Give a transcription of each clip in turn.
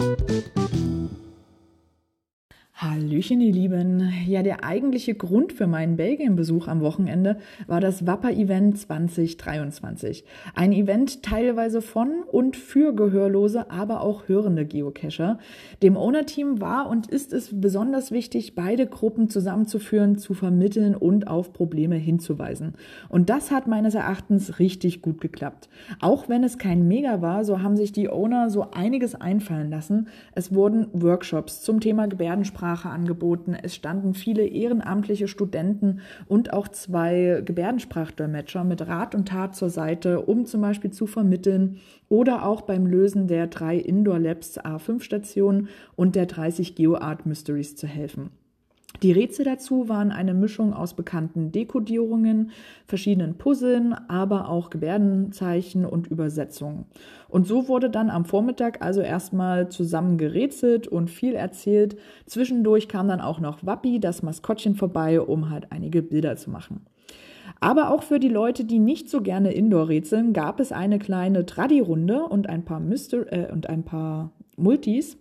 thank you Hallöchen, ihr Lieben. Ja, der eigentliche Grund für meinen Belgien-Besuch am Wochenende war das Wapper-Event 2023. Ein Event teilweise von und für Gehörlose, aber auch hörende Geocacher. Dem Owner-Team war und ist es besonders wichtig, beide Gruppen zusammenzuführen, zu vermitteln und auf Probleme hinzuweisen. Und das hat meines Erachtens richtig gut geklappt. Auch wenn es kein Mega war, so haben sich die Owner so einiges einfallen lassen. Es wurden Workshops zum Thema Gebärdensprache Gebärdensprache angeboten. Es standen viele ehrenamtliche Studenten und auch zwei Gebärdensprachdolmetscher mit Rat und Tat zur Seite, um zum Beispiel zu vermitteln oder auch beim Lösen der drei Indoor Labs A5 Stationen und der 30 GeoArt Mysteries zu helfen. Die Rätsel dazu waren eine Mischung aus bekannten Dekodierungen, verschiedenen Puzzeln, aber auch Gebärdenzeichen und Übersetzungen. Und so wurde dann am Vormittag also erstmal zusammen gerätselt und viel erzählt. Zwischendurch kam dann auch noch Wappi, das Maskottchen, vorbei, um halt einige Bilder zu machen. Aber auch für die Leute, die nicht so gerne Indoor rätseln, gab es eine kleine Tradi-Runde und ein paar Myster äh, und ein paar Multis.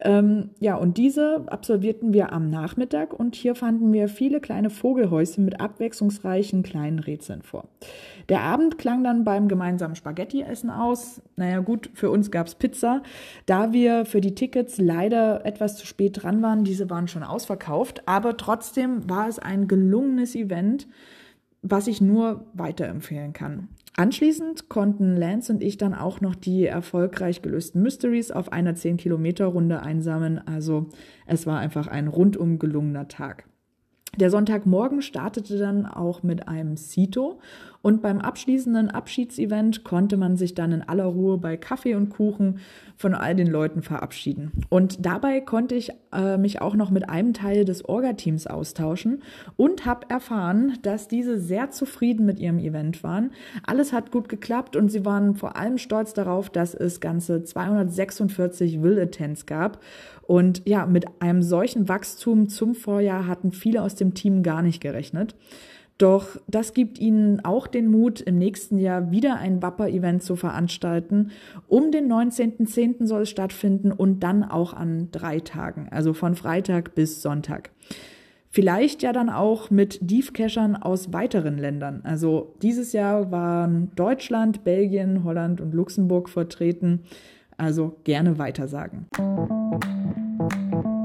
Ähm, ja, und diese absolvierten wir am Nachmittag und hier fanden wir viele kleine Vogelhäuschen mit abwechslungsreichen kleinen Rätseln vor. Der Abend klang dann beim gemeinsamen Spaghetti-Essen aus. Naja, gut, für uns gab's Pizza. Da wir für die Tickets leider etwas zu spät dran waren, diese waren schon ausverkauft, aber trotzdem war es ein gelungenes Event, was ich nur weiterempfehlen kann. Anschließend konnten Lance und ich dann auch noch die erfolgreich gelösten Mysteries auf einer 10-Kilometer-Runde einsammeln. Also es war einfach ein rundum gelungener Tag. Der Sonntagmorgen startete dann auch mit einem Sito und beim abschließenden Abschiedsevent konnte man sich dann in aller Ruhe bei Kaffee und Kuchen von all den Leuten verabschieden. Und dabei konnte ich äh, mich auch noch mit einem Teil des Orga-Teams austauschen und habe erfahren, dass diese sehr zufrieden mit ihrem Event waren. Alles hat gut geklappt und sie waren vor allem stolz darauf, dass es ganze 246 Will-Attends gab. Und ja, mit einem solchen Wachstum zum Vorjahr hatten viele aus dem Team gar nicht gerechnet. Doch das gibt ihnen auch den Mut, im nächsten Jahr wieder ein Wapper-Event zu veranstalten. Um den 19.10. soll es stattfinden und dann auch an drei Tagen, also von Freitag bis Sonntag. Vielleicht ja dann auch mit Diefcachern aus weiteren Ländern. Also dieses Jahr waren Deutschland, Belgien, Holland und Luxemburg vertreten. Also gerne weitersagen. Musik